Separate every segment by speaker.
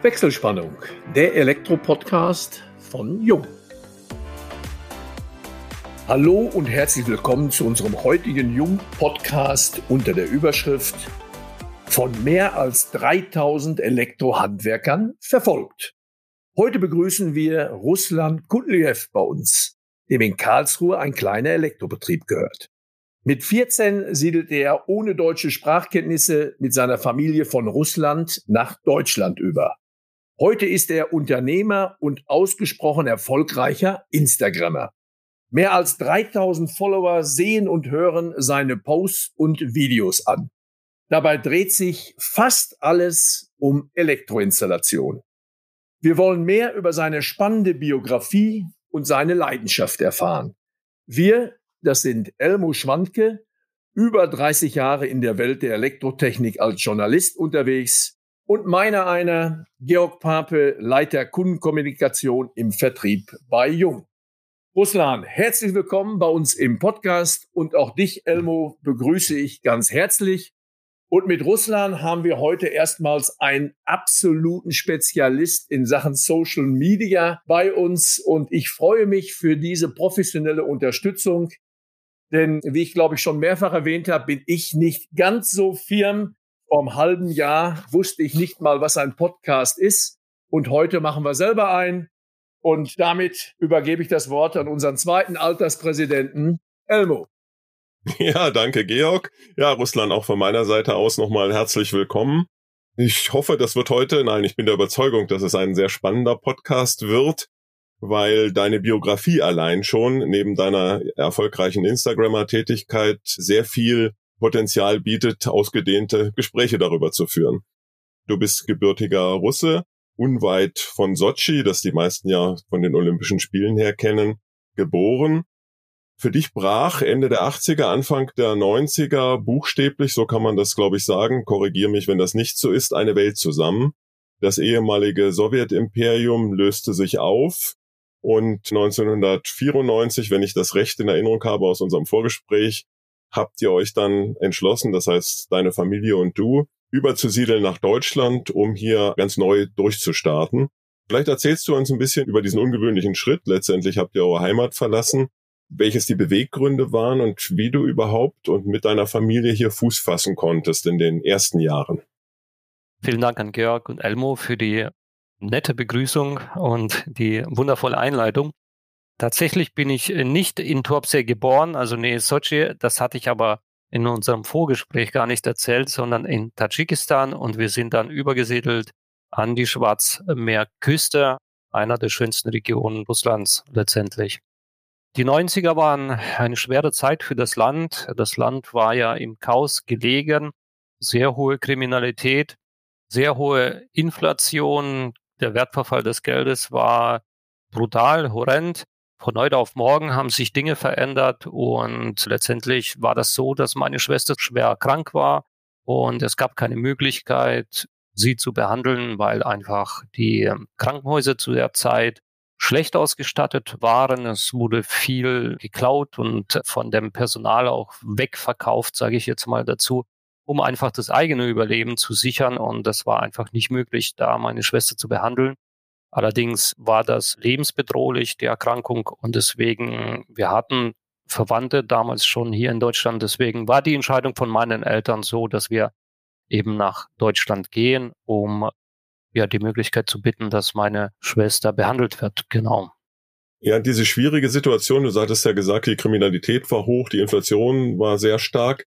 Speaker 1: Wechselspannung, der Elektro-Podcast von Jung. Hallo und herzlich willkommen zu unserem heutigen Jung-Podcast unter der Überschrift von mehr als 3000 Elektrohandwerkern verfolgt. Heute begrüßen wir Russland Kudliev bei uns, dem in Karlsruhe ein kleiner Elektrobetrieb gehört. Mit 14 siedelte er ohne deutsche Sprachkenntnisse mit seiner Familie von Russland nach Deutschland über. Heute ist er Unternehmer und ausgesprochen erfolgreicher Instagrammer. Mehr als 3000 Follower sehen und hören seine Posts und Videos an. Dabei dreht sich fast alles um Elektroinstallation. Wir wollen mehr über seine spannende Biografie und seine Leidenschaft erfahren. Wir, das sind Elmo Schwandke, über 30 Jahre in der Welt der Elektrotechnik als Journalist unterwegs, und meiner einer, Georg Pape, Leiter Kundenkommunikation im Vertrieb bei Jung. Ruslan, herzlich willkommen bei uns im Podcast und auch dich, Elmo, begrüße ich ganz herzlich. Und mit Russland haben wir heute erstmals einen absoluten Spezialist in Sachen Social Media bei uns und ich freue mich für diese professionelle Unterstützung. Denn wie ich glaube ich schon mehrfach erwähnt habe, bin ich nicht ganz so firm vor einem halben Jahr wusste ich nicht mal, was ein Podcast ist. Und heute machen wir selber ein. Und damit übergebe ich das Wort an unseren zweiten Alterspräsidenten, Elmo.
Speaker 2: Ja, danke, Georg. Ja, Russland, auch von meiner Seite aus nochmal herzlich willkommen. Ich hoffe, das wird heute, nein, ich bin der Überzeugung, dass es ein sehr spannender Podcast wird, weil deine Biografie allein schon neben deiner erfolgreichen Instagrammer-Tätigkeit sehr viel Potenzial bietet, ausgedehnte Gespräche darüber zu führen. Du bist gebürtiger Russe, unweit von Sochi, das die meisten ja von den Olympischen Spielen her kennen, geboren. Für dich brach Ende der 80er, Anfang der 90er buchstäblich, so kann man das glaube ich sagen, korrigier mich, wenn das nicht so ist, eine Welt zusammen. Das ehemalige Sowjetimperium löste sich auf und 1994, wenn ich das recht in Erinnerung habe aus unserem Vorgespräch, habt ihr euch dann entschlossen, das heißt deine Familie und du, überzusiedeln nach Deutschland, um hier ganz neu durchzustarten. Vielleicht erzählst du uns ein bisschen über diesen ungewöhnlichen Schritt. Letztendlich habt ihr eure Heimat verlassen, welches die Beweggründe waren und wie du überhaupt und mit deiner Familie hier Fuß fassen konntest in den ersten Jahren.
Speaker 3: Vielen Dank an Georg und Elmo für die nette Begrüßung und die wundervolle Einleitung. Tatsächlich bin ich äh, nicht in Tuapse geboren, also nee, Sochi. Das hatte ich aber in unserem Vorgespräch gar nicht erzählt, sondern in Tadschikistan und wir sind dann übergesiedelt an die Schwarzmeerküste, einer der schönsten Regionen Russlands letztendlich. Die 90er waren eine schwere Zeit für das Land. Das Land war ja im Chaos gelegen, sehr hohe Kriminalität, sehr hohe Inflation, der Wertverfall des Geldes war brutal, horrend von heute auf morgen haben sich Dinge verändert und letztendlich war das so, dass meine Schwester schwer krank war und es gab keine Möglichkeit, sie zu behandeln, weil einfach die Krankenhäuser zu der Zeit schlecht ausgestattet waren. Es wurde viel geklaut und von dem Personal auch wegverkauft, sage ich jetzt mal dazu, um einfach das eigene Überleben zu sichern. Und das war einfach nicht möglich, da meine Schwester zu behandeln. Allerdings war das lebensbedrohlich, die Erkrankung, und deswegen, wir hatten Verwandte damals schon hier in Deutschland. Deswegen war die Entscheidung von meinen Eltern so, dass wir eben nach Deutschland gehen, um ja die Möglichkeit zu bitten, dass meine Schwester behandelt wird. Genau.
Speaker 2: Ja, diese schwierige Situation, du sagtest ja gesagt, die Kriminalität war hoch, die Inflation war sehr stark.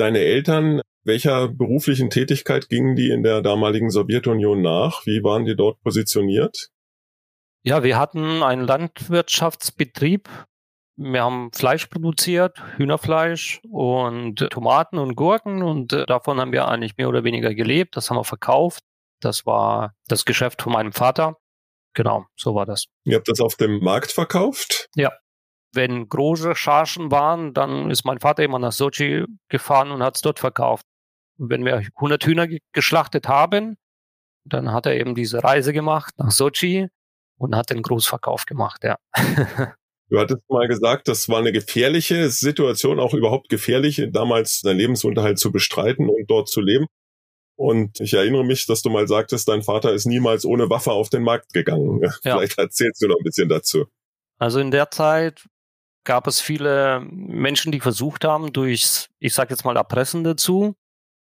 Speaker 2: Deine Eltern welcher beruflichen Tätigkeit gingen die in der damaligen Sowjetunion nach? Wie waren die dort positioniert?
Speaker 3: Ja, wir hatten einen Landwirtschaftsbetrieb. Wir haben Fleisch produziert, Hühnerfleisch und Tomaten und Gurken und äh, davon haben wir eigentlich mehr oder weniger gelebt. Das haben wir verkauft. Das war das Geschäft von meinem Vater. Genau, so war das.
Speaker 2: Ihr habt das auf dem Markt verkauft?
Speaker 3: Ja. Wenn große Chargen waren, dann ist mein Vater immer nach Sochi gefahren und hat es dort verkauft wenn wir 100 Hühner geschlachtet haben, dann hat er eben diese Reise gemacht nach Sochi und hat den Großverkauf gemacht, ja.
Speaker 2: Du hattest mal gesagt, das war eine gefährliche Situation, auch überhaupt gefährlich, damals seinen Lebensunterhalt zu bestreiten und dort zu leben. Und ich erinnere mich, dass du mal sagtest, dein Vater ist niemals ohne Waffe auf den Markt gegangen. Ja. Vielleicht erzählst du noch ein bisschen dazu.
Speaker 3: Also in der Zeit gab es viele Menschen, die versucht haben, durch, ich sage jetzt mal, Erpressende zu,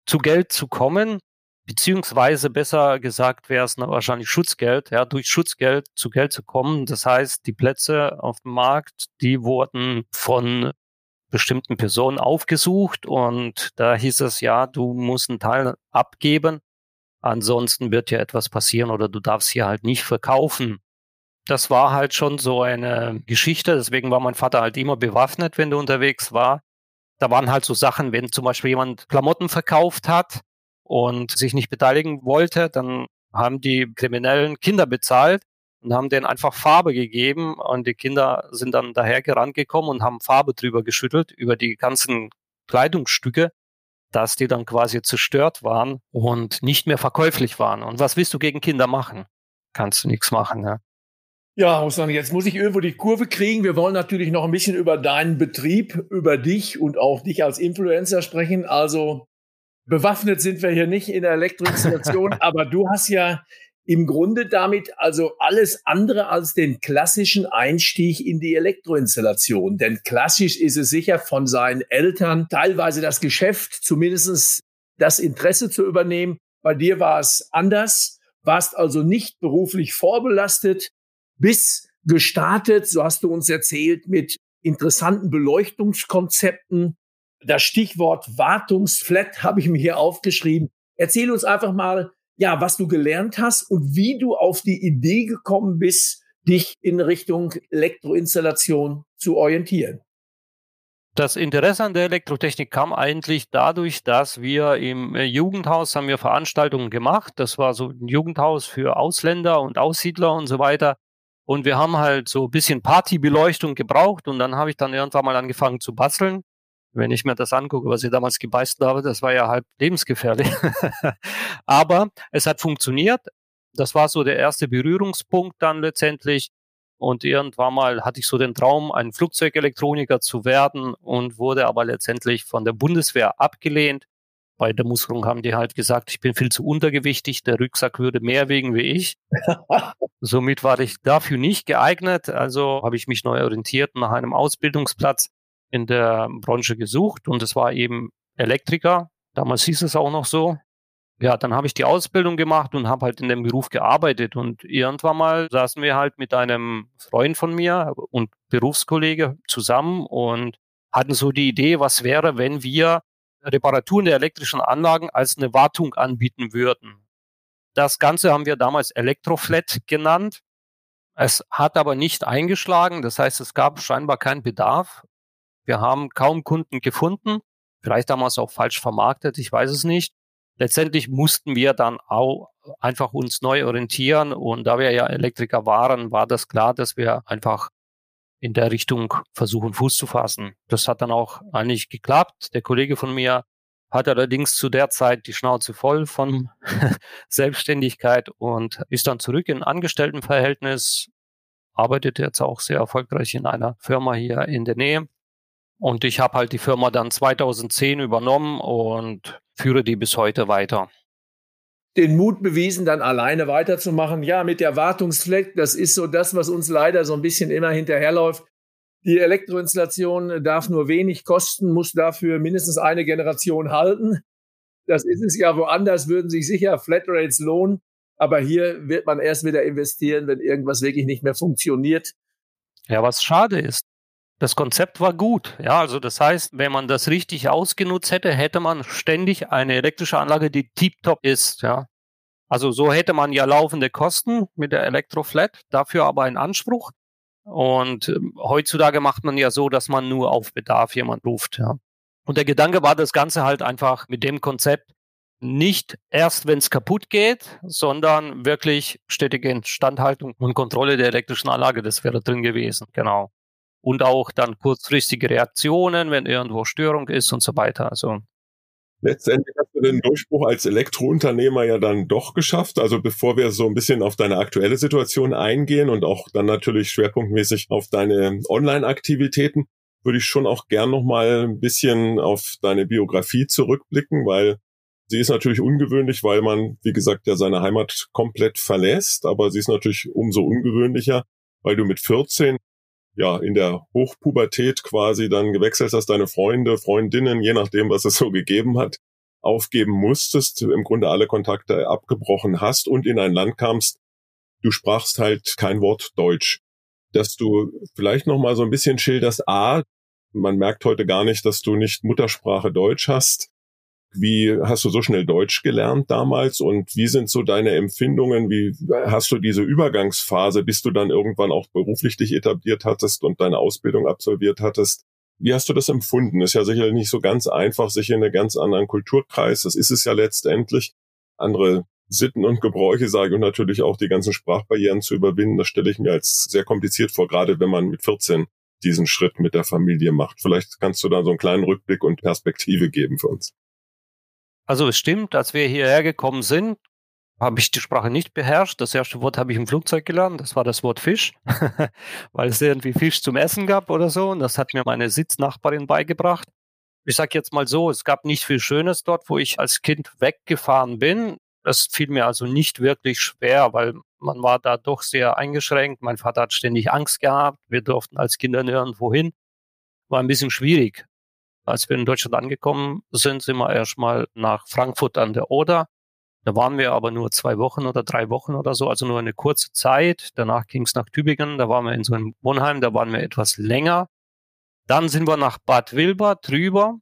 Speaker 3: zu Geld zu kommen, beziehungsweise besser gesagt wäre es wahrscheinlich Schutzgeld, ja, durch Schutzgeld zu Geld zu kommen. Das heißt, die Plätze auf dem Markt, die wurden von bestimmten Personen aufgesucht und da hieß es ja, du musst einen Teil abgeben, ansonsten wird ja etwas passieren oder du darfst hier halt nicht verkaufen. Das war halt schon so eine Geschichte, deswegen war mein Vater halt immer bewaffnet, wenn du unterwegs war. Da waren halt so Sachen, wenn zum Beispiel jemand Klamotten verkauft hat und sich nicht beteiligen wollte, dann haben die Kriminellen Kinder bezahlt und haben denen einfach Farbe gegeben und die Kinder sind dann daher gerannt gekommen und haben Farbe drüber geschüttelt über die ganzen Kleidungsstücke, dass die dann quasi zerstört waren und nicht mehr verkäuflich waren. Und was willst du gegen Kinder machen? Kannst du nichts machen, ja.
Speaker 1: Ja, Russland, jetzt muss ich irgendwo die Kurve kriegen. Wir wollen natürlich noch ein bisschen über deinen Betrieb, über dich und auch dich als Influencer sprechen. Also bewaffnet sind wir hier nicht in der Elektroinstallation, aber du hast ja im Grunde damit also alles andere als den klassischen Einstieg in die Elektroinstallation. Denn klassisch ist es sicher von seinen Eltern teilweise das Geschäft, zumindest das Interesse zu übernehmen. Bei dir war es anders, warst also nicht beruflich vorbelastet, bis gestartet, so hast du uns erzählt, mit interessanten Beleuchtungskonzepten. Das Stichwort Wartungsflat habe ich mir hier aufgeschrieben. Erzähl uns einfach mal, ja, was du gelernt hast und wie du auf die Idee gekommen bist, dich in Richtung Elektroinstallation zu orientieren.
Speaker 3: Das Interesse an der Elektrotechnik kam eigentlich dadurch, dass wir im äh, Jugendhaus haben wir Veranstaltungen gemacht. Das war so ein Jugendhaus für Ausländer und Aussiedler und so weiter. Und wir haben halt so ein bisschen Partybeleuchtung gebraucht und dann habe ich dann irgendwann mal angefangen zu basteln wenn ich mir das angucke, was ich damals gebeißt habe, das war ja halb lebensgefährlich. Aber es hat funktioniert. Das war so der erste Berührungspunkt dann letztendlich. Und irgendwann mal hatte ich so den Traum, ein Flugzeugelektroniker zu werden und wurde aber letztendlich von der Bundeswehr abgelehnt. Bei der Musterung haben die halt gesagt, ich bin viel zu untergewichtig, der Rucksack würde mehr wegen wie ich. Somit war ich dafür nicht geeignet. Also habe ich mich neu orientiert nach einem Ausbildungsplatz in der Branche gesucht und es war eben Elektriker. Damals hieß es auch noch so. Ja, dann habe ich die Ausbildung gemacht und habe halt in dem Beruf gearbeitet und irgendwann mal saßen wir halt mit einem Freund von mir und Berufskollege zusammen und hatten so die Idee, was wäre, wenn wir Reparaturen der elektrischen Anlagen als eine Wartung anbieten würden. Das Ganze haben wir damals Elektroflat genannt. Es hat aber nicht eingeschlagen. Das heißt, es gab scheinbar keinen Bedarf. Wir haben kaum Kunden gefunden, vielleicht damals auch falsch vermarktet, ich weiß es nicht. Letztendlich mussten wir dann auch einfach uns neu orientieren und da wir ja Elektriker waren, war das klar, dass wir einfach in der Richtung versuchen, Fuß zu fassen. Das hat dann auch eigentlich geklappt. Der Kollege von mir hat allerdings zu der Zeit die Schnauze voll von Selbstständigkeit und ist dann zurück in Angestelltenverhältnis, arbeitet jetzt auch sehr erfolgreich in einer Firma hier in der Nähe und ich habe halt die Firma dann 2010 übernommen und führe die bis heute weiter.
Speaker 1: Den Mut bewiesen, dann alleine weiterzumachen. Ja, mit der Wartungsfleck, das ist so das, was uns leider so ein bisschen immer hinterherläuft. Die Elektroinstallation darf nur wenig kosten, muss dafür mindestens eine Generation halten. Das ist es ja woanders, würden sich sicher Flatrates lohnen. Aber hier wird man erst wieder investieren, wenn irgendwas wirklich nicht mehr funktioniert.
Speaker 3: Ja, was schade ist das Konzept war gut. Ja, also das heißt, wenn man das richtig ausgenutzt hätte, hätte man ständig eine elektrische Anlage, die tiptop ist. Ja, also so hätte man ja laufende Kosten mit der Elektroflat, dafür aber einen Anspruch. Und äh, heutzutage macht man ja so, dass man nur auf Bedarf jemand ruft. Ja. Und der Gedanke war das Ganze halt einfach mit dem Konzept nicht erst, wenn es kaputt geht, sondern wirklich stetige Instandhaltung und Kontrolle der elektrischen Anlage. Das wäre drin gewesen. Genau und auch dann kurzfristige Reaktionen, wenn irgendwo Störung ist und so weiter. Also
Speaker 2: Letztendlich hast du den Durchbruch als Elektrounternehmer ja dann doch geschafft. Also bevor wir so ein bisschen auf deine aktuelle Situation eingehen und auch dann natürlich schwerpunktmäßig auf deine Online-Aktivitäten, würde ich schon auch gern noch mal ein bisschen auf deine Biografie zurückblicken, weil Sie ist natürlich ungewöhnlich, weil man, wie gesagt, ja seine Heimat komplett verlässt, aber sie ist natürlich umso ungewöhnlicher, weil du mit 14 ja in der Hochpubertät quasi dann gewechselt hast, deine Freunde, Freundinnen, je nachdem, was es so gegeben hat, aufgeben musstest, im Grunde alle Kontakte abgebrochen hast und in ein Land kamst, du sprachst halt kein Wort Deutsch. Dass du vielleicht noch mal so ein bisschen schilderst, a, man merkt heute gar nicht, dass du nicht Muttersprache Deutsch hast. Wie hast du so schnell Deutsch gelernt damals und wie sind so deine Empfindungen? Wie hast du diese Übergangsphase, bis du dann irgendwann auch beruflich dich etabliert hattest und deine Ausbildung absolviert hattest? Wie hast du das empfunden? Ist ja sicherlich nicht so ganz einfach, sich in einen ganz anderen Kulturkreis, das ist es ja letztendlich, andere Sitten und Gebräuche sage ich und natürlich auch die ganzen Sprachbarrieren zu überwinden. Das stelle ich mir als sehr kompliziert vor, gerade wenn man mit 14 diesen Schritt mit der Familie macht. Vielleicht kannst du da so einen kleinen Rückblick und Perspektive geben für uns.
Speaker 3: Also es stimmt, als wir hierher gekommen sind, habe ich die Sprache nicht beherrscht. Das erste Wort habe ich im Flugzeug gelernt, das war das Wort Fisch, weil es irgendwie Fisch zum Essen gab oder so. Und das hat mir meine Sitznachbarin beigebracht. Ich sage jetzt mal so, es gab nicht viel Schönes dort, wo ich als Kind weggefahren bin. Das fiel mir also nicht wirklich schwer, weil man war da doch sehr eingeschränkt. Mein Vater hat ständig Angst gehabt. Wir durften als Kinder nirgendwo hin. War ein bisschen schwierig. Als wir in Deutschland angekommen sind, sind wir erstmal nach Frankfurt an der Oder. Da waren wir aber nur zwei Wochen oder drei Wochen oder so, also nur eine kurze Zeit. Danach ging es nach Tübingen, da waren wir in so einem Wohnheim, da waren wir etwas länger. Dann sind wir nach Bad Wilber drüber.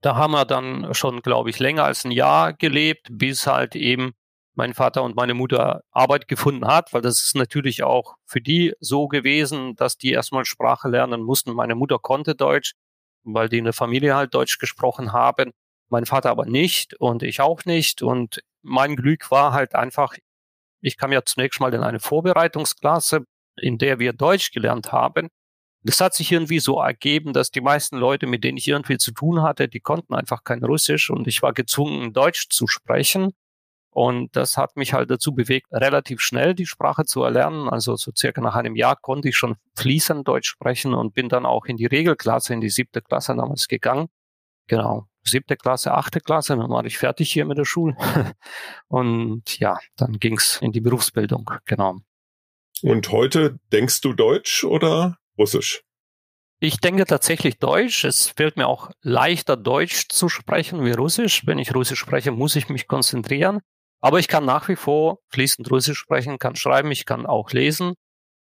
Speaker 3: Da haben wir dann schon, glaube ich, länger als ein Jahr gelebt, bis halt eben mein Vater und meine Mutter Arbeit gefunden hat, weil das ist natürlich auch für die so gewesen, dass die erstmal Sprache lernen mussten. Meine Mutter konnte Deutsch, weil die in der Familie halt Deutsch gesprochen haben. Mein Vater aber nicht und ich auch nicht. Und mein Glück war halt einfach, ich kam ja zunächst mal in eine Vorbereitungsklasse, in der wir Deutsch gelernt haben. Das hat sich irgendwie so ergeben, dass die meisten Leute, mit denen ich irgendwie zu tun hatte, die konnten einfach kein Russisch und ich war gezwungen, Deutsch zu sprechen. Und das hat mich halt dazu bewegt, relativ schnell die Sprache zu erlernen. Also so circa nach einem Jahr konnte ich schon fließend Deutsch sprechen und bin dann auch in die Regelklasse, in die siebte Klasse damals gegangen. Genau. Siebte Klasse, achte Klasse, dann war ich fertig hier mit der Schule. und ja, dann ging's in die Berufsbildung. Genau.
Speaker 2: Und heute denkst du Deutsch oder Russisch?
Speaker 3: Ich denke tatsächlich Deutsch. Es fällt mir auch leichter, Deutsch zu sprechen wie Russisch. Wenn ich Russisch spreche, muss ich mich konzentrieren. Aber ich kann nach wie vor fließend Russisch sprechen, kann schreiben, ich kann auch lesen.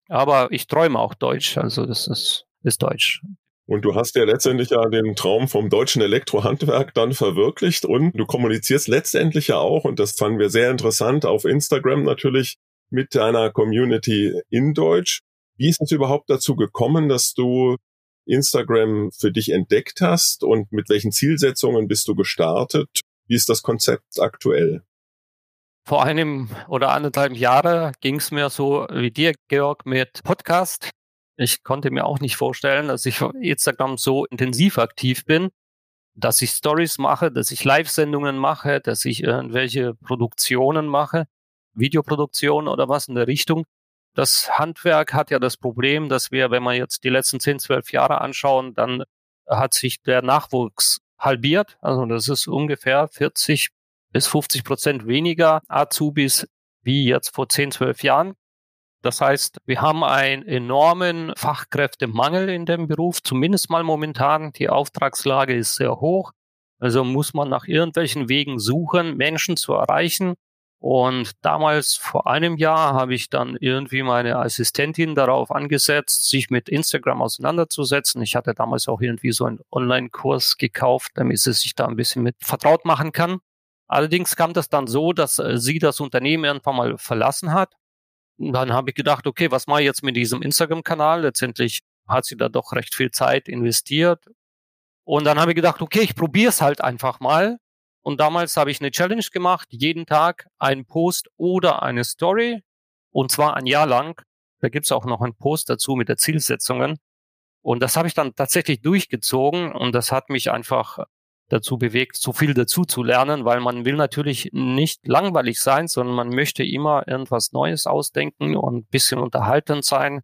Speaker 3: Aber ich träume auch Deutsch, also das ist, ist Deutsch.
Speaker 2: Und du hast ja letztendlich ja den Traum vom deutschen Elektrohandwerk dann verwirklicht und du kommunizierst letztendlich ja auch, und das fanden wir sehr interessant, auf Instagram natürlich mit deiner Community in Deutsch. Wie ist es überhaupt dazu gekommen, dass du Instagram für dich entdeckt hast und mit welchen Zielsetzungen bist du gestartet? Wie ist das Konzept aktuell?
Speaker 3: Vor einem oder anderthalb Jahre ging es mir so wie dir, Georg, mit Podcast. Ich konnte mir auch nicht vorstellen, dass ich auf Instagram so intensiv aktiv bin, dass ich Stories mache, dass ich Live-Sendungen mache, dass ich irgendwelche Produktionen mache, Videoproduktionen oder was in der Richtung. Das Handwerk hat ja das Problem, dass wir, wenn wir jetzt die letzten 10, 12 Jahre anschauen, dann hat sich der Nachwuchs halbiert. Also das ist ungefähr 40 bis 50 Prozent weniger Azubis wie jetzt vor 10, 12 Jahren. Das heißt, wir haben einen enormen Fachkräftemangel in dem Beruf, zumindest mal momentan. Die Auftragslage ist sehr hoch. Also muss man nach irgendwelchen Wegen suchen, Menschen zu erreichen. Und damals, vor einem Jahr, habe ich dann irgendwie meine Assistentin darauf angesetzt, sich mit Instagram auseinanderzusetzen. Ich hatte damals auch irgendwie so einen Online-Kurs gekauft, damit sie sich da ein bisschen mit vertraut machen kann. Allerdings kam das dann so, dass äh, sie das Unternehmen irgendwann mal verlassen hat. Und dann habe ich gedacht, okay, was mache ich jetzt mit diesem Instagram-Kanal? Letztendlich hat sie da doch recht viel Zeit investiert. Und dann habe ich gedacht, okay, ich probiere es halt einfach mal. Und damals habe ich eine Challenge gemacht, jeden Tag einen Post oder eine Story. Und zwar ein Jahr lang. Da gibt's auch noch einen Post dazu mit der Zielsetzungen. Und das habe ich dann tatsächlich durchgezogen und das hat mich einfach dazu bewegt, so viel dazu zu lernen, weil man will natürlich nicht langweilig sein, sondern man möchte immer irgendwas Neues ausdenken und ein bisschen unterhaltend sein.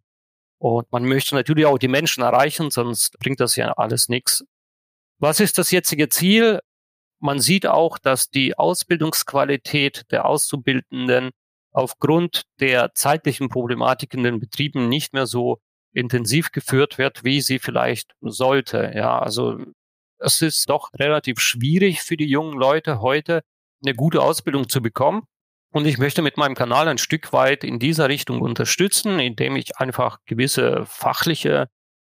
Speaker 3: Und man möchte natürlich auch die Menschen erreichen, sonst bringt das ja alles nichts. Was ist das jetzige Ziel? man sieht auch, dass die Ausbildungsqualität der Auszubildenden aufgrund der zeitlichen Problematik in den Betrieben nicht mehr so intensiv geführt wird, wie sie vielleicht sollte. Ja, also es ist doch relativ schwierig für die jungen Leute heute eine gute Ausbildung zu bekommen. Und ich möchte mit meinem Kanal ein Stück weit in dieser Richtung unterstützen, indem ich einfach gewisse fachliche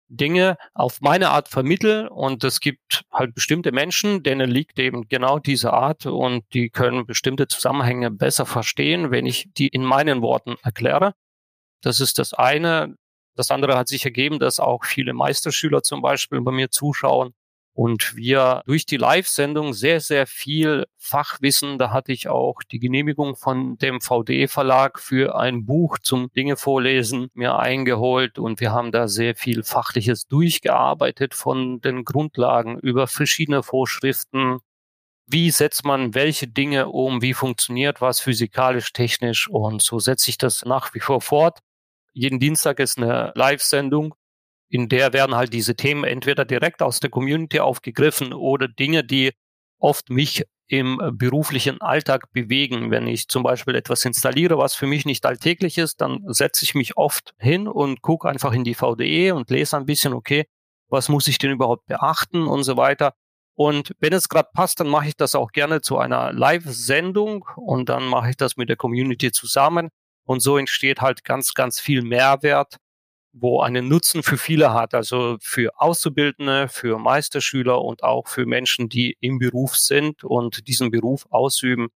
Speaker 3: Dinge auf meine Art vermittel. Und es gibt halt bestimmte Menschen, denen liegt eben genau diese Art und die können bestimmte Zusammenhänge besser verstehen, wenn ich die in meinen Worten erkläre. Das ist das eine. Das andere hat sich ergeben, dass auch viele Meisterschüler zum Beispiel bei mir zuschauen und wir durch die Live-Sendung sehr, sehr viel Fachwissen, da hatte ich auch die Genehmigung von dem VDE-Verlag für ein Buch zum Dinge vorlesen mir eingeholt und wir haben da sehr viel Fachliches durchgearbeitet von den Grundlagen über verschiedene Vorschriften. Wie setzt man welche Dinge um? Wie funktioniert was physikalisch, technisch? Und so setze ich das nach wie vor fort. Jeden Dienstag ist eine Live-Sendung in der werden halt diese Themen entweder direkt aus der Community aufgegriffen oder Dinge, die oft mich im äh, beruflichen Alltag bewegen. Wenn ich zum Beispiel etwas installiere, was für mich nicht alltäglich ist, dann setze ich mich oft hin und gucke einfach in die VDE und lese ein bisschen, okay, was muss ich denn überhaupt beachten und so weiter. Und wenn es gerade passt, dann mache ich das auch gerne zu einer Live-Sendung und dann mache ich das mit der Community zusammen. Und so entsteht halt ganz, ganz viel Mehrwert wo einen Nutzen für viele hat, also für Auszubildende, für Meisterschüler und auch für Menschen, die im Beruf sind und diesen Beruf ausüben.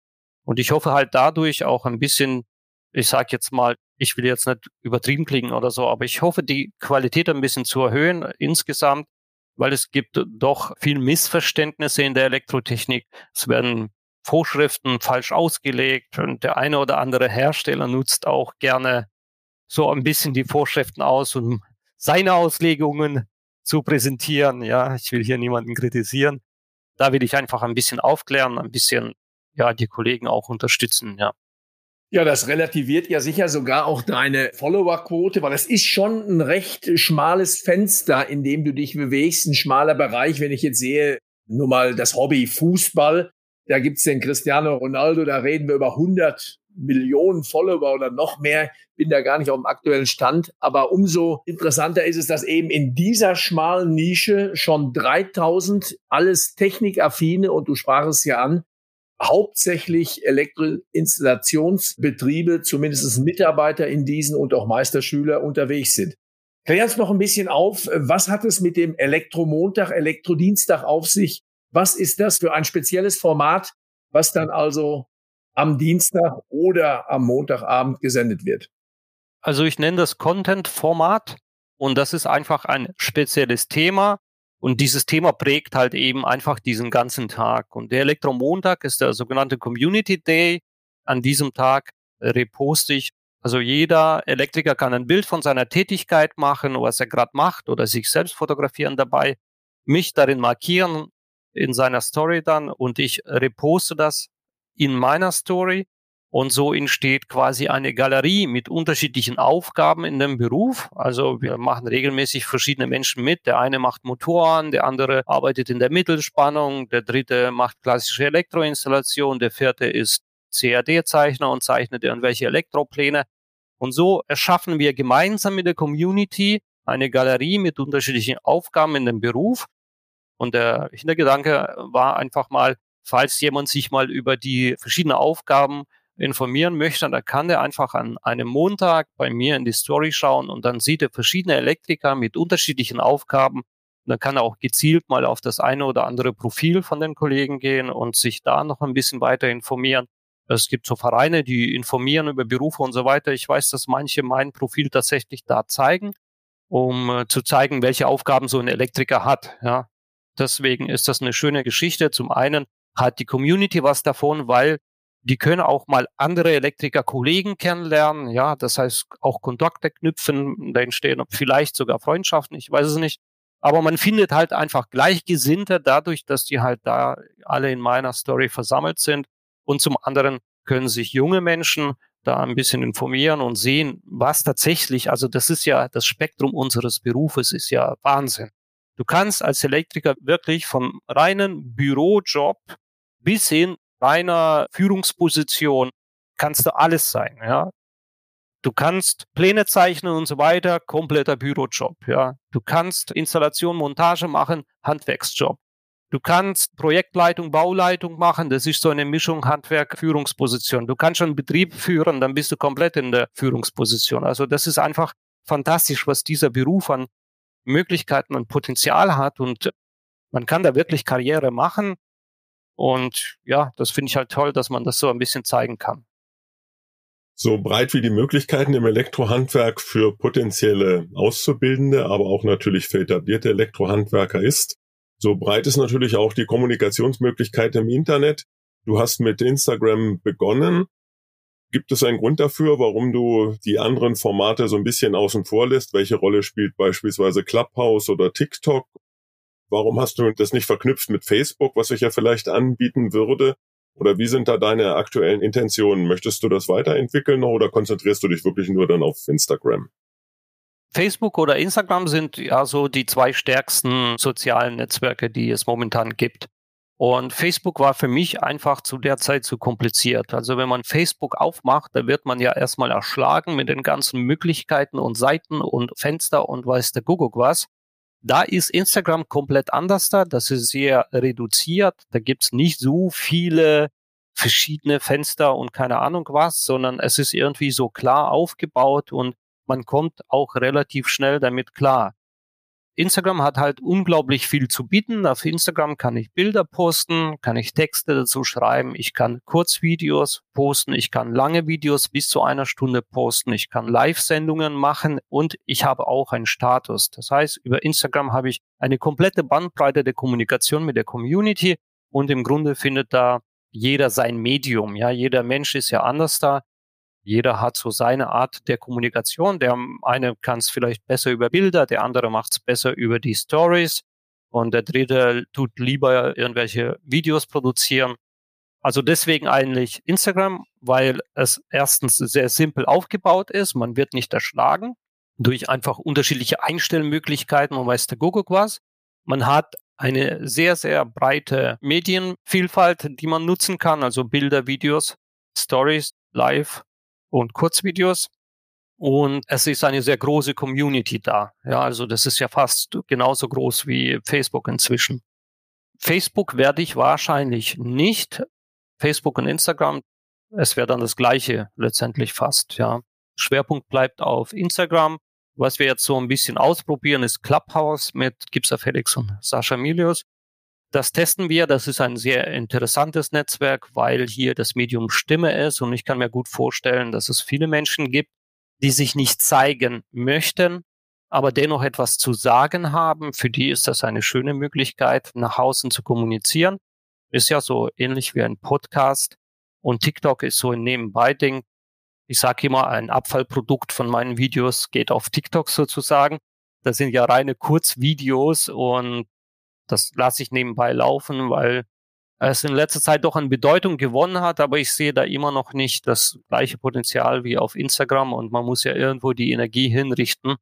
Speaker 3: Und ich hoffe halt dadurch auch ein bisschen, ich sage jetzt mal, ich will jetzt nicht übertrieben klingen oder so, aber ich hoffe, die Qualität ein bisschen zu erhöhen insgesamt, weil es gibt doch viel Missverständnisse in der Elektrotechnik. Es werden Vorschriften falsch ausgelegt und der eine oder andere Hersteller nutzt auch gerne so ein bisschen die Vorschriften aus, um seine Auslegungen zu präsentieren. Ja, ich will hier niemanden kritisieren. Da will ich einfach ein bisschen aufklären, ein bisschen, ja, die Kollegen auch unterstützen, ja.
Speaker 1: Ja, das relativiert ja sicher sogar auch deine Followerquote, weil es ist schon ein recht schmales Fenster, in dem du dich bewegst, ein schmaler Bereich. Wenn ich jetzt sehe, nur mal das Hobby Fußball, da gibt's den Cristiano Ronaldo, da reden wir über 100 Millionen Follower oder noch mehr. Bin da gar nicht auf dem aktuellen Stand. Aber umso interessanter ist es, dass eben in dieser schmalen Nische schon 3000 alles technikaffine und du sprachst es ja an, hauptsächlich Elektroinstallationsbetriebe, zumindest Mitarbeiter in diesen und auch Meisterschüler unterwegs sind. Klär uns noch ein bisschen auf, was hat es mit dem Elektromontag, Elektrodienstag auf sich? Was ist das für ein spezielles Format, was dann also am Dienstag oder am Montagabend gesendet wird.
Speaker 3: Also ich nenne das Content-Format und das ist einfach ein spezielles Thema und dieses Thema prägt halt eben einfach diesen ganzen Tag. Und der Elektromontag ist der sogenannte Community Day. An diesem Tag reposte ich also jeder Elektriker kann ein Bild von seiner Tätigkeit machen, was er gerade macht oder sich selbst fotografieren dabei, mich darin markieren in seiner Story dann und ich reposte das in meiner Story. Und so entsteht quasi eine Galerie mit unterschiedlichen Aufgaben in dem Beruf. Also wir machen regelmäßig verschiedene Menschen mit. Der eine macht Motoren, der andere arbeitet in der Mittelspannung, der dritte macht klassische Elektroinstallation, der vierte ist CAD-Zeichner und zeichnet irgendwelche Elektropläne. Und so erschaffen wir gemeinsam mit der Community eine Galerie mit unterschiedlichen Aufgaben in dem Beruf. Und der Hintergedanke war einfach mal, falls jemand sich mal über die verschiedenen Aufgaben informieren möchte, dann kann er einfach an einem Montag bei mir in die Story schauen und dann sieht er verschiedene Elektriker mit unterschiedlichen Aufgaben. Und dann kann er auch gezielt mal auf das eine oder andere Profil von den Kollegen gehen und sich da noch ein bisschen weiter informieren. Es gibt so Vereine, die informieren über Berufe und so weiter. Ich weiß, dass manche mein Profil tatsächlich da zeigen, um äh, zu zeigen, welche Aufgaben so ein Elektriker hat. Ja, deswegen ist das eine schöne Geschichte. Zum einen hat die Community was davon, weil die können auch mal andere Elektriker-Kollegen kennenlernen, ja, das heißt auch Kontakte knüpfen, da entstehen vielleicht sogar Freundschaften, ich weiß es nicht. Aber man findet halt einfach Gleichgesinnte dadurch, dass die halt da alle in meiner Story versammelt sind. Und zum anderen können sich junge Menschen da ein bisschen informieren und sehen, was tatsächlich, also das ist ja das Spektrum unseres Berufes, ist ja Wahnsinn. Du kannst als Elektriker wirklich vom reinen Bürojob bis hin reiner Führungsposition kannst du alles sein, ja. Du kannst Pläne zeichnen und so weiter, kompletter Bürojob, ja. Du kannst Installation, Montage machen, Handwerksjob. Du kannst Projektleitung, Bauleitung machen, das ist so eine Mischung Handwerk, Führungsposition. Du kannst schon Betrieb führen, dann bist du komplett in der Führungsposition. Also das ist einfach fantastisch, was dieser Beruf an Möglichkeiten und Potenzial hat und man kann da wirklich Karriere machen. Und ja, das finde ich halt toll, dass man das so ein bisschen zeigen kann
Speaker 2: so breit wie die Möglichkeiten im Elektrohandwerk für potenzielle Auszubildende, aber auch natürlich für etablierte Elektrohandwerker ist. So breit ist natürlich auch die Kommunikationsmöglichkeit im Internet. Du hast mit Instagram begonnen. Gibt es einen Grund dafür, warum du die anderen Formate so ein bisschen außen vor lässt? Welche Rolle spielt beispielsweise Clubhouse oder TikTok? Warum hast du das nicht verknüpft mit Facebook, was sich ja vielleicht anbieten würde? Oder wie sind da deine aktuellen Intentionen? Möchtest du das weiterentwickeln oder konzentrierst du dich wirklich nur dann auf Instagram?
Speaker 3: Facebook oder Instagram sind ja so die zwei stärksten sozialen Netzwerke, die es momentan gibt. Und Facebook war für mich einfach zu der Zeit zu kompliziert. Also wenn man Facebook aufmacht, da wird man ja erstmal erschlagen mit den ganzen Möglichkeiten und Seiten und Fenster und weiß der Kuckuck was. Da ist Instagram komplett anders da. Das ist sehr reduziert. Da gibt's nicht so viele verschiedene Fenster und keine Ahnung was, sondern es ist irgendwie so klar aufgebaut und man kommt auch relativ schnell damit klar. Instagram hat halt unglaublich viel zu bieten. Auf Instagram kann ich Bilder posten, kann ich Texte dazu schreiben, ich kann Kurzvideos posten, ich kann lange Videos bis zu einer Stunde posten, ich kann Live-Sendungen machen und ich habe auch einen Status. Das heißt, über Instagram habe ich eine komplette Bandbreite der Kommunikation mit der Community und im Grunde findet da jeder sein Medium. Ja, jeder Mensch ist ja anders da. Jeder hat so seine Art der Kommunikation. Der eine kann es vielleicht besser über Bilder, der andere macht es besser über die Stories und der dritte tut lieber irgendwelche Videos produzieren. Also deswegen eigentlich Instagram, weil es erstens sehr simpel aufgebaut ist. Man wird nicht erschlagen durch einfach unterschiedliche Einstellmöglichkeiten und weiß der Kuckuck was. Man hat eine sehr, sehr breite Medienvielfalt, die man nutzen kann, also Bilder, Videos, Stories, Live und Kurzvideos. Und es ist eine sehr große Community da. Ja, also das ist ja fast genauso groß wie Facebook inzwischen. Facebook werde ich wahrscheinlich nicht. Facebook und Instagram, es wäre dann das gleiche letztendlich fast, ja. Schwerpunkt bleibt auf Instagram. Was wir jetzt so ein bisschen ausprobieren, ist Clubhouse mit Gipsa Felix und Sascha Milius. Das testen wir. Das ist ein sehr interessantes Netzwerk, weil hier das Medium Stimme ist. Und ich kann mir gut vorstellen, dass es viele Menschen gibt, die sich nicht zeigen möchten, aber dennoch etwas zu sagen haben. Für die ist das eine schöne Möglichkeit, nach außen zu kommunizieren. Ist ja so ähnlich wie ein Podcast. Und TikTok ist so ein Nebenbei-Ding. Ich sage immer, ein Abfallprodukt von meinen Videos geht auf TikTok sozusagen. Das sind ja reine Kurzvideos und das lasse ich nebenbei laufen, weil es in letzter Zeit doch an Bedeutung gewonnen hat, aber ich sehe da immer noch nicht das gleiche Potenzial wie auf Instagram und man muss ja irgendwo die Energie hinrichten.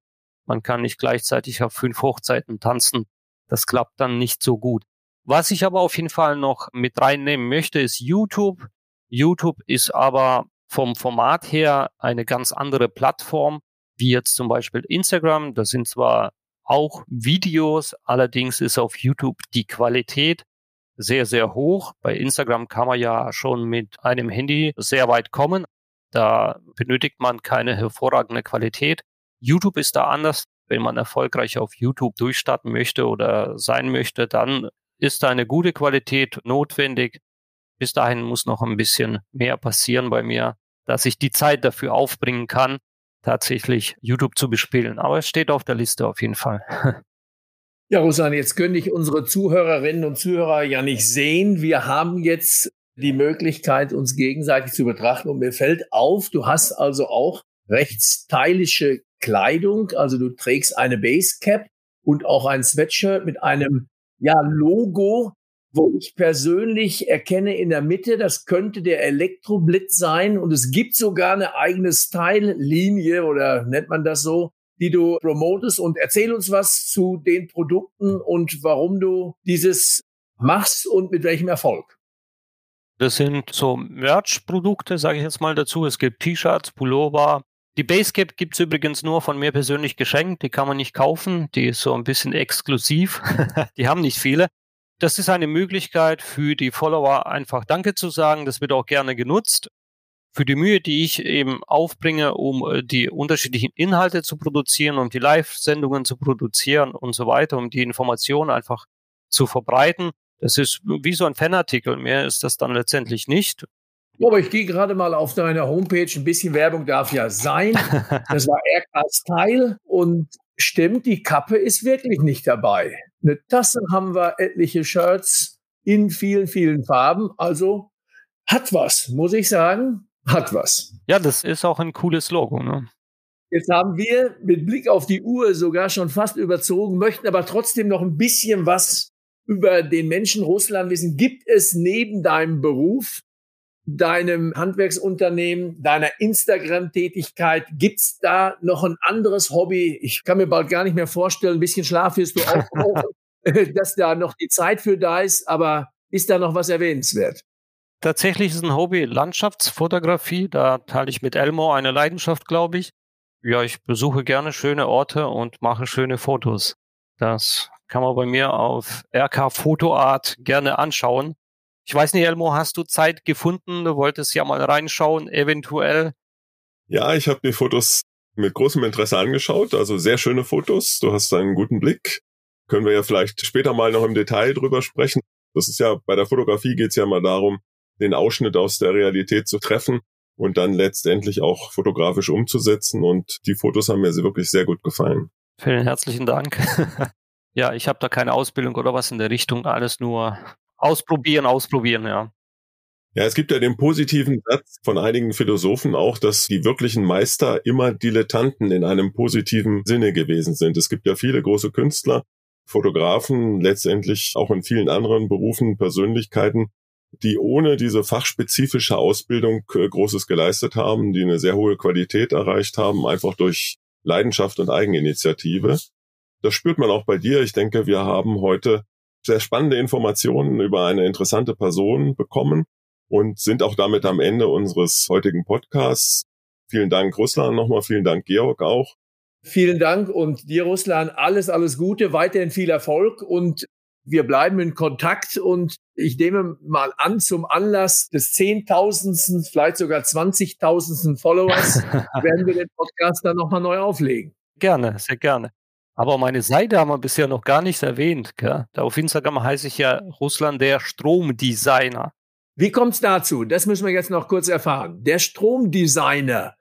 Speaker 3: Man kann nicht gleichzeitig auf fünf Hochzeiten tanzen. Das klappt dann nicht so gut. Was ich aber auf jeden Fall noch mit reinnehmen möchte, ist YouTube. YouTube ist aber vom Format her eine ganz andere Plattform, wie jetzt zum Beispiel Instagram. Das sind zwar auch Videos. Allerdings ist auf YouTube die Qualität sehr, sehr hoch. Bei Instagram kann man ja schon mit einem Handy sehr weit kommen. Da benötigt man keine hervorragende Qualität. YouTube ist da anders. Wenn man erfolgreich auf YouTube durchstarten möchte oder sein möchte, dann ist da eine gute Qualität notwendig. Bis dahin muss noch ein bisschen mehr passieren bei mir, dass ich die Zeit dafür aufbringen kann, tatsächlich YouTube zu bespielen. Aber es steht auf der Liste auf jeden Fall.
Speaker 1: Ja, Rosanne, jetzt können ich unsere Zuhörerinnen und Zuhörer ja nicht sehen. Wir haben jetzt die Möglichkeit, uns gegenseitig zu betrachten. Und mir fällt auf, du hast also auch recht Kleidung. Also du trägst eine Basecap und auch ein Sweatshirt mit einem ja, Logo wo ich persönlich erkenne in der Mitte, das könnte der Elektroblitz sein und es gibt sogar eine eigene Style-Linie oder nennt man das so, die du promotest und erzähl uns was zu den Produkten und warum du dieses machst und mit welchem Erfolg.
Speaker 3: Das sind so Merch-Produkte, sage ich jetzt mal dazu. Es gibt T-Shirts, Pullover. Die Basecap gibt es übrigens nur von mir persönlich geschenkt. Die kann man nicht kaufen. Die ist so ein bisschen exklusiv. die haben nicht viele. Das ist eine Möglichkeit für die Follower einfach Danke zu sagen. Das wird auch gerne genutzt. Für die Mühe, die ich eben aufbringe, um äh, die unterschiedlichen Inhalte zu produzieren, um die Live-Sendungen zu produzieren und so weiter, um die Informationen einfach zu verbreiten. Das ist wie so ein Fanartikel. Mehr ist das dann letztendlich nicht.
Speaker 1: Aber ich gehe gerade mal auf deine Homepage. Ein bisschen Werbung darf ja sein. Das war RK Style und stimmt, die Kappe ist wirklich nicht dabei. Eine Tasse haben wir, etliche Shirts in vielen, vielen Farben. Also hat was, muss ich sagen. Hat was.
Speaker 3: Ja, das ist auch ein cooles Logo. Ne?
Speaker 1: Jetzt haben wir mit Blick auf die Uhr sogar schon fast überzogen, möchten aber trotzdem noch ein bisschen was über den Menschen Russland wissen. Gibt es neben deinem Beruf, deinem Handwerksunternehmen, deiner Instagram-Tätigkeit, gibt's da noch ein anderes Hobby? Ich kann mir bald gar nicht mehr vorstellen, ein bisschen Schlaf wirst du auch brauchen, dass da noch die Zeit für da ist, aber ist da noch was erwähnenswert?
Speaker 3: Tatsächlich ist ein Hobby Landschaftsfotografie. Da teile ich mit Elmo eine Leidenschaft, glaube ich. Ja, ich besuche gerne schöne Orte und mache schöne Fotos. Das kann man bei mir auf RK Fotoart gerne anschauen. Ich weiß nicht, Elmo, hast du Zeit gefunden? Du wolltest ja mal reinschauen, eventuell.
Speaker 2: Ja, ich habe mir Fotos mit großem Interesse angeschaut. Also sehr schöne Fotos. Du hast einen guten Blick. Können wir ja vielleicht später mal noch im Detail drüber sprechen. Das ist ja, bei der Fotografie geht es ja mal darum, den Ausschnitt aus der Realität zu treffen und dann letztendlich auch fotografisch umzusetzen. Und die Fotos haben mir wirklich sehr gut gefallen.
Speaker 3: Vielen herzlichen Dank. ja, ich habe da keine Ausbildung oder was in der Richtung, alles nur ausprobieren, ausprobieren, ja.
Speaker 2: Ja, es gibt ja den positiven Satz von einigen Philosophen auch, dass die wirklichen Meister immer Dilettanten in einem positiven Sinne gewesen sind. Es gibt ja viele große Künstler, Fotografen, letztendlich auch in vielen anderen Berufen, Persönlichkeiten, die ohne diese fachspezifische Ausbildung äh, Großes geleistet haben, die eine sehr hohe Qualität erreicht haben, einfach durch Leidenschaft und Eigeninitiative. Das spürt man auch bei dir. Ich denke, wir haben heute sehr spannende Informationen über eine interessante Person bekommen und sind auch damit am Ende unseres heutigen Podcasts. Vielen Dank, Russland, nochmal vielen Dank, Georg auch.
Speaker 1: Vielen Dank und dir, Russland, alles, alles Gute, weiterhin viel Erfolg und wir bleiben in Kontakt und ich nehme mal an, zum Anlass des Zehntausendsten, vielleicht sogar Zwanzigtausendsten Followers werden wir den Podcast dann nochmal neu auflegen.
Speaker 3: Gerne, sehr gerne. Aber meine Seite haben wir bisher noch gar nicht erwähnt. Gell? Da auf Instagram heiße ich ja Russland der Stromdesigner.
Speaker 1: Wie kommt's dazu? Das müssen wir jetzt noch kurz erfahren. Der Stromdesigner.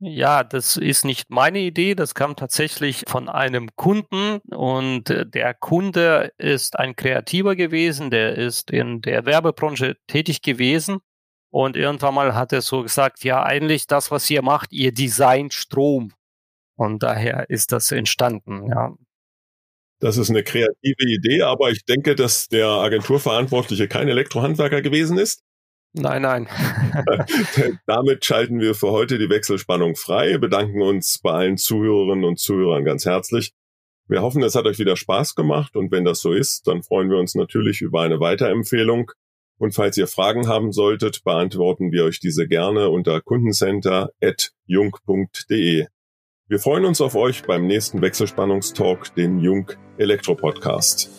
Speaker 3: Ja, das ist nicht meine Idee. Das kam tatsächlich von einem Kunden und äh, der Kunde ist ein Kreativer gewesen, der ist in der Werbebranche tätig gewesen und irgendwann mal hat er so gesagt, ja, eigentlich das, was ihr macht, ihr designt Strom. Und daher ist das entstanden, ja.
Speaker 2: Das ist eine kreative Idee, aber ich denke, dass der Agenturverantwortliche kein Elektrohandwerker gewesen ist.
Speaker 3: Nein, nein.
Speaker 2: Damit schalten wir für heute die Wechselspannung frei, bedanken uns bei allen Zuhörerinnen und Zuhörern ganz herzlich. Wir hoffen, es hat euch wieder Spaß gemacht und wenn das so ist, dann freuen wir uns natürlich über eine Weiterempfehlung. Und falls ihr Fragen haben solltet, beantworten wir euch diese gerne unter kundencenter.jung.de. Wir freuen uns auf euch beim nächsten Wechselspannungstalk, den Jung Elektro Podcast.